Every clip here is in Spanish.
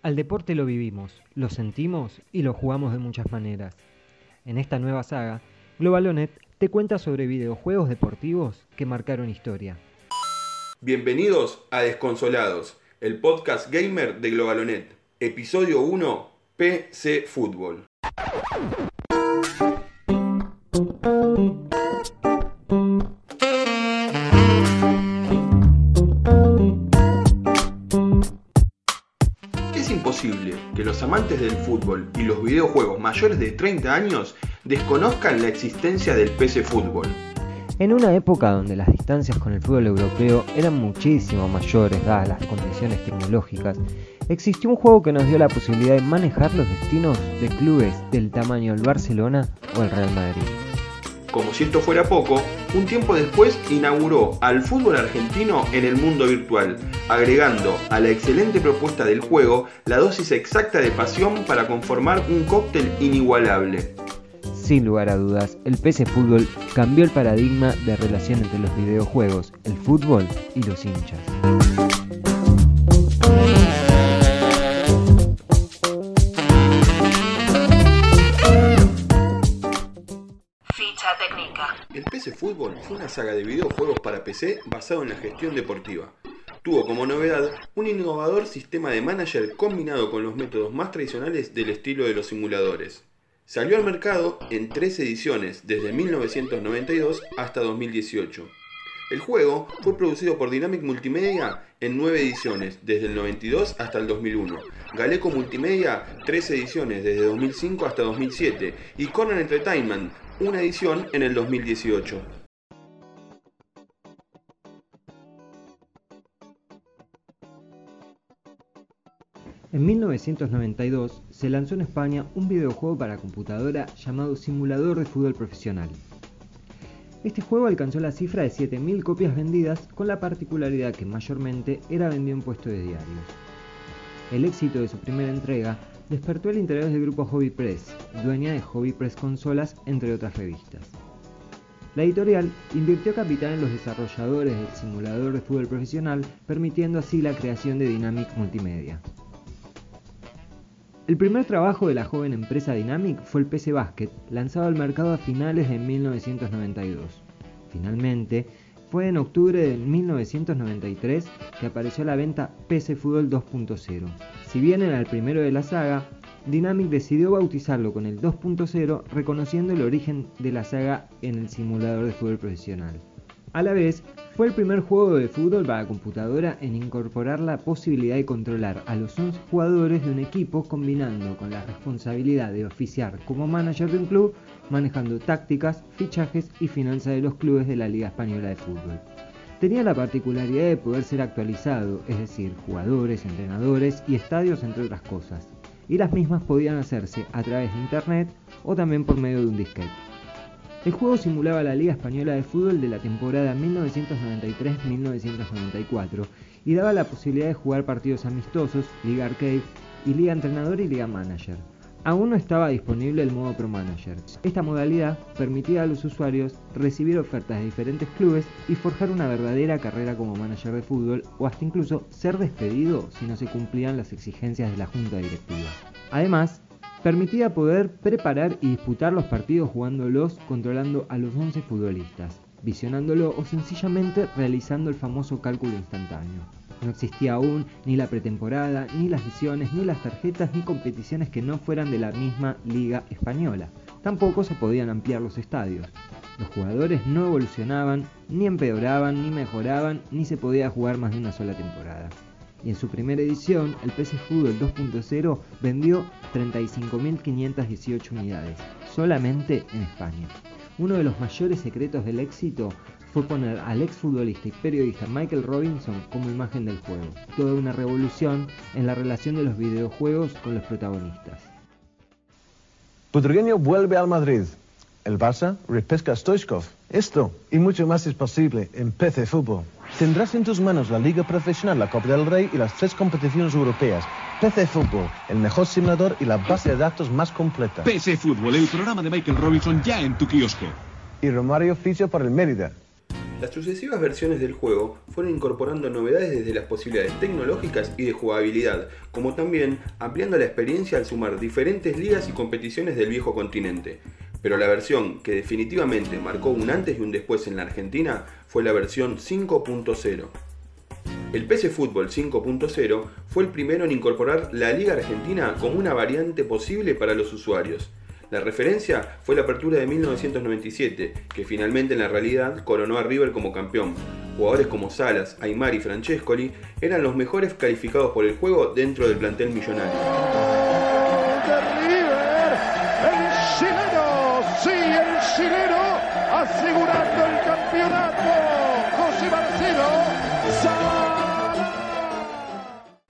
Al deporte lo vivimos, lo sentimos y lo jugamos de muchas maneras. En esta nueva saga, Globalonet te cuenta sobre videojuegos deportivos que marcaron historia. Bienvenidos a Desconsolados, el podcast gamer de Globalonet. Episodio 1, PC Fútbol. Del fútbol y los videojuegos mayores de 30 años desconozcan la existencia del PC Fútbol. En una época donde las distancias con el fútbol europeo eran muchísimo mayores dadas las condiciones tecnológicas, existió un juego que nos dio la posibilidad de manejar los destinos de clubes del tamaño del Barcelona o el Real Madrid. Como si esto fuera poco, un tiempo después inauguró al fútbol argentino en el mundo virtual, agregando a la excelente propuesta del juego la dosis exacta de pasión para conformar un cóctel inigualable. Sin lugar a dudas, el PC Fútbol cambió el paradigma de relación entre los videojuegos, el fútbol y los hinchas. Fue una saga de videojuegos para PC basado en la gestión deportiva. Tuvo como novedad un innovador sistema de manager combinado con los métodos más tradicionales del estilo de los simuladores. Salió al mercado en tres ediciones, desde 1992 hasta 2018. El juego fue producido por Dynamic Multimedia en nueve ediciones, desde el 92 hasta el 2001. Galeco Multimedia, tres ediciones, desde 2005 hasta 2007. Y Conan Entertainment, una edición en el 2018. En 1992 se lanzó en España un videojuego para computadora llamado Simulador de Fútbol Profesional. Este juego alcanzó la cifra de 7.000 copias vendidas con la particularidad que mayormente era vendido en puestos de diarios. El éxito de su primera entrega despertó el interés del grupo Hobby Press, dueña de Hobby Press Consolas entre otras revistas. La editorial invirtió capital en los desarrolladores del simulador de fútbol profesional, permitiendo así la creación de Dynamic Multimedia. El primer trabajo de la joven empresa Dynamic fue el PC Basket, lanzado al mercado a finales de 1992. Finalmente, fue en octubre de 1993 que apareció la venta PC Fútbol 2.0. Si bien era el primero de la saga, Dynamic decidió bautizarlo con el 2.0 reconociendo el origen de la saga en el simulador de fútbol profesional. A la vez, fue el primer juego de fútbol para computadora en incorporar la posibilidad de controlar a los 11 jugadores de un equipo combinando con la responsabilidad de oficiar como manager de un club, manejando tácticas, fichajes y finanzas de los clubes de la Liga Española de Fútbol. Tenía la particularidad de poder ser actualizado, es decir, jugadores, entrenadores y estadios entre otras cosas, y las mismas podían hacerse a través de internet o también por medio de un disquete. El juego simulaba la Liga Española de Fútbol de la temporada 1993-1994 y daba la posibilidad de jugar partidos amistosos, Liga Arcade y Liga Entrenador y Liga Manager. Aún no estaba disponible el modo Pro Manager. Esta modalidad permitía a los usuarios recibir ofertas de diferentes clubes y forjar una verdadera carrera como manager de fútbol o hasta incluso ser despedido si no se cumplían las exigencias de la junta directiva. Además, permitía poder preparar y disputar los partidos jugándolos controlando a los 11 futbolistas, visionándolo o sencillamente realizando el famoso cálculo instantáneo. No existía aún ni la pretemporada, ni las visiones, ni las tarjetas, ni competiciones que no fueran de la misma liga española. Tampoco se podían ampliar los estadios. Los jugadores no evolucionaban, ni empeoraban, ni mejoraban, ni se podía jugar más de una sola temporada y en su primera edición el PC Fútbol 2.0 vendió 35.518 unidades, solamente en España. Uno de los mayores secretos del éxito fue poner al exfutbolista y periodista Michael Robinson como imagen del juego, toda una revolución en la relación de los videojuegos con los protagonistas. Butragueño vuelve al Madrid. El Barça repesca a Stoichkov. Esto y mucho más es posible en PC Fútbol. Tendrás en tus manos la Liga Profesional, la Copa del Rey y las tres competiciones europeas. PC Fútbol, el mejor simulador y la base de datos más completa. PC Fútbol, el programa de Michael Robinson ya en tu kiosco. Y Romario ficha por el Mérida. Las sucesivas versiones del juego fueron incorporando novedades desde las posibilidades tecnológicas y de jugabilidad, como también ampliando la experiencia al sumar diferentes ligas y competiciones del viejo continente. Pero la versión que definitivamente marcó un antes y un después en la Argentina fue la versión 5.0. El PC Fútbol 5.0 fue el primero en incorporar la Liga Argentina como una variante posible para los usuarios. La referencia fue la apertura de 1997, que finalmente en la realidad coronó a River como campeón. Jugadores como Salas, Aymar y Francescoli eran los mejores calificados por el juego dentro del plantel millonario.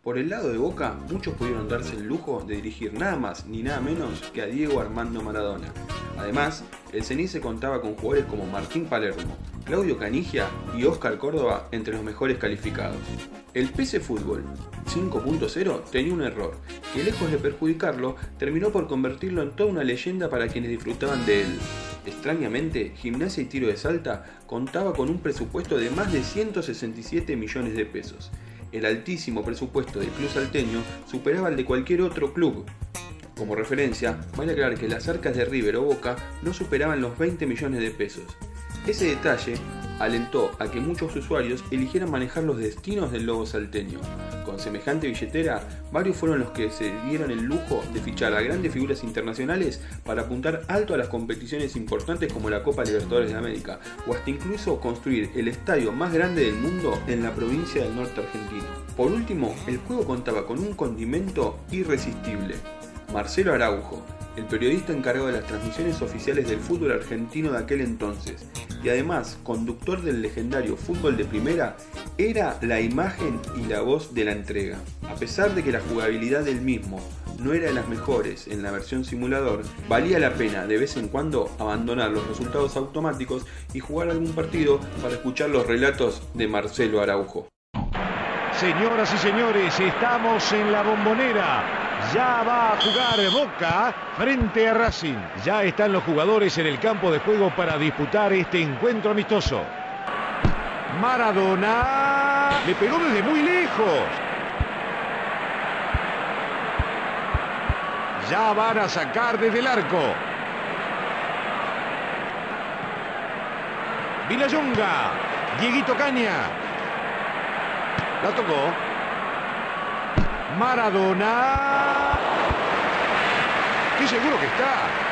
Por el lado de Boca, muchos pudieron darse el lujo de dirigir nada más ni nada menos que a Diego Armando Maradona. Además, el Cenice contaba con jugadores como Martín Palermo, Claudio Canigia y Oscar Córdoba entre los mejores calificados. El PC Fútbol 5.0 tenía un error, que lejos de perjudicarlo, terminó por convertirlo en toda una leyenda para quienes disfrutaban de él. Extrañamente, Gimnasia y Tiro de Salta contaba con un presupuesto de más de 167 millones de pesos el altísimo presupuesto del club salteño superaba el de cualquier otro club. Como referencia, vale aclarar que las arcas de River o Boca no superaban los 20 millones de pesos. Ese detalle alentó a que muchos usuarios eligieran manejar los destinos del lobo salteño. Con semejante billetera, varios fueron los que se dieron el lujo de fichar a grandes figuras internacionales para apuntar alto a las competiciones importantes como la Copa Libertadores de América, o hasta incluso construir el estadio más grande del mundo en la provincia del norte argentino. Por último, el juego contaba con un condimento irresistible, Marcelo Araujo, el periodista encargado de las transmisiones oficiales del fútbol argentino de aquel entonces, y además conductor del legendario fútbol de primera, era la imagen y la voz de la entrega. A pesar de que la jugabilidad del mismo no era de las mejores en la versión simulador, valía la pena de vez en cuando abandonar los resultados automáticos y jugar algún partido para escuchar los relatos de Marcelo Araujo. Señoras y señores, estamos en la bombonera. Ya va a jugar Boca frente a Racing. Ya están los jugadores en el campo de juego para disputar este encuentro amistoso. Maradona le pegó desde muy lejos. Ya van a sacar desde el arco. Villayonga. Dieguito Caña. La tocó. Maradona. Qué seguro que está.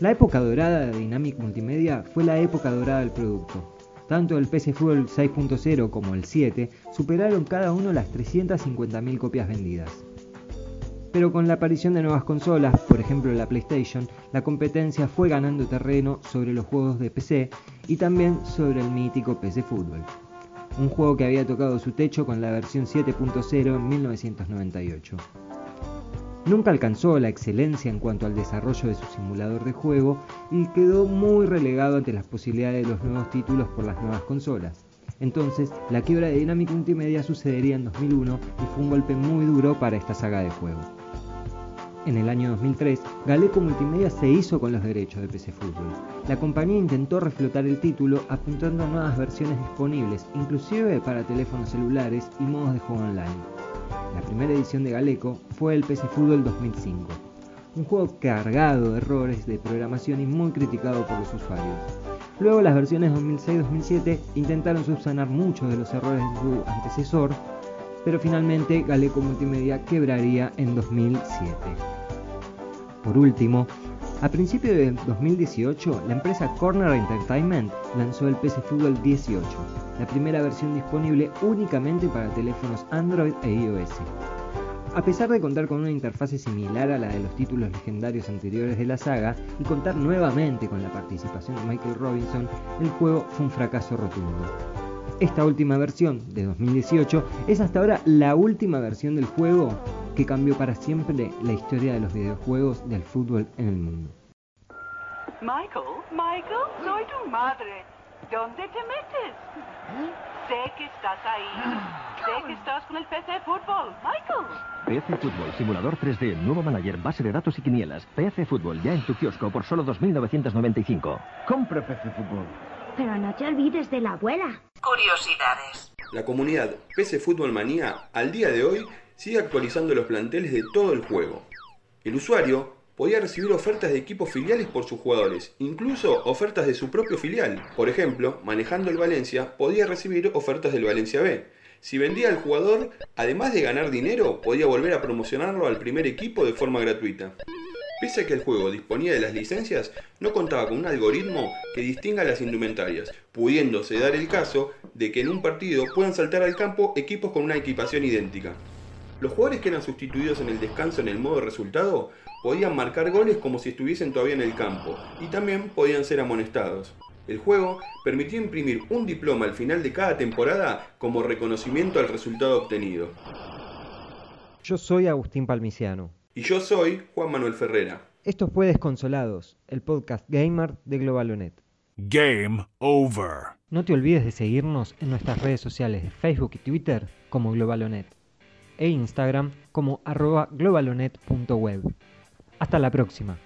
La época dorada de Dynamic Multimedia fue la época dorada del producto. Tanto el PC Fútbol 6.0 como el 7 superaron cada uno las 350.000 copias vendidas. Pero con la aparición de nuevas consolas, por ejemplo la PlayStation, la competencia fue ganando terreno sobre los juegos de PC y también sobre el mítico PC Fútbol. Un juego que había tocado su techo con la versión 7.0 en 1998. Nunca alcanzó la excelencia en cuanto al desarrollo de su simulador de juego y quedó muy relegado ante las posibilidades de los nuevos títulos por las nuevas consolas. Entonces, la quiebra de Dynamic Multimedia sucedería en 2001 y fue un golpe muy duro para esta saga de juego. En el año 2003, Galeco Multimedia se hizo con los derechos de PC Fútbol. La compañía intentó reflotar el título apuntando a nuevas versiones disponibles, inclusive para teléfonos celulares y modos de juego online. La primera edición de Galeco fue el PC Fútbol 2005, un juego cargado de errores de programación y muy criticado por los usuarios. Luego las versiones 2006-2007 intentaron subsanar muchos de los errores de su antecesor, pero finalmente Galeco Multimedia quebraría en 2007. Por último, a principios de 2018, la empresa Corner Entertainment lanzó el PC Fútbol 18, la primera versión disponible únicamente para teléfonos Android e iOS. A pesar de contar con una interfase similar a la de los títulos legendarios anteriores de la saga y contar nuevamente con la participación de Michael Robinson, el juego fue un fracaso rotundo. Esta última versión de 2018 es hasta ahora la última versión del juego que cambió para siempre la historia de los videojuegos del fútbol en el mundo. Michael, Michael, soy tu madre. ¿Dónde te metes? Sé que estás ahí. Sé que estás con el PC Fútbol. Michael. PC Fútbol, simulador 3D, nuevo manager, base de datos y quinielas. PC Fútbol, ya en tu kiosco por solo 2.995. Compra PC Fútbol. Pero no te olvides de la abuela. Curiosidades. La comunidad PC Fútbol Manía al día de hoy sigue actualizando los planteles de todo el juego. El usuario podía recibir ofertas de equipos filiales por sus jugadores, incluso ofertas de su propio filial. Por ejemplo, manejando el Valencia, podía recibir ofertas del Valencia B. Si vendía al jugador, además de ganar dinero, podía volver a promocionarlo al primer equipo de forma gratuita. Pese a que el juego disponía de las licencias, no contaba con un algoritmo que distinga las indumentarias, pudiéndose dar el caso de que en un partido puedan saltar al campo equipos con una equipación idéntica. Los jugadores que eran sustituidos en el descanso en el modo resultado podían marcar goles como si estuviesen todavía en el campo y también podían ser amonestados. El juego permitía imprimir un diploma al final de cada temporada como reconocimiento al resultado obtenido. Yo soy Agustín Palmiciano. Y yo soy Juan Manuel Ferrera. Esto fue Desconsolados, el podcast gamer de Globalonet. Game over. No te olvides de seguirnos en nuestras redes sociales de Facebook y Twitter como Globalonet e Instagram como arroba globalonet.web. Hasta la próxima.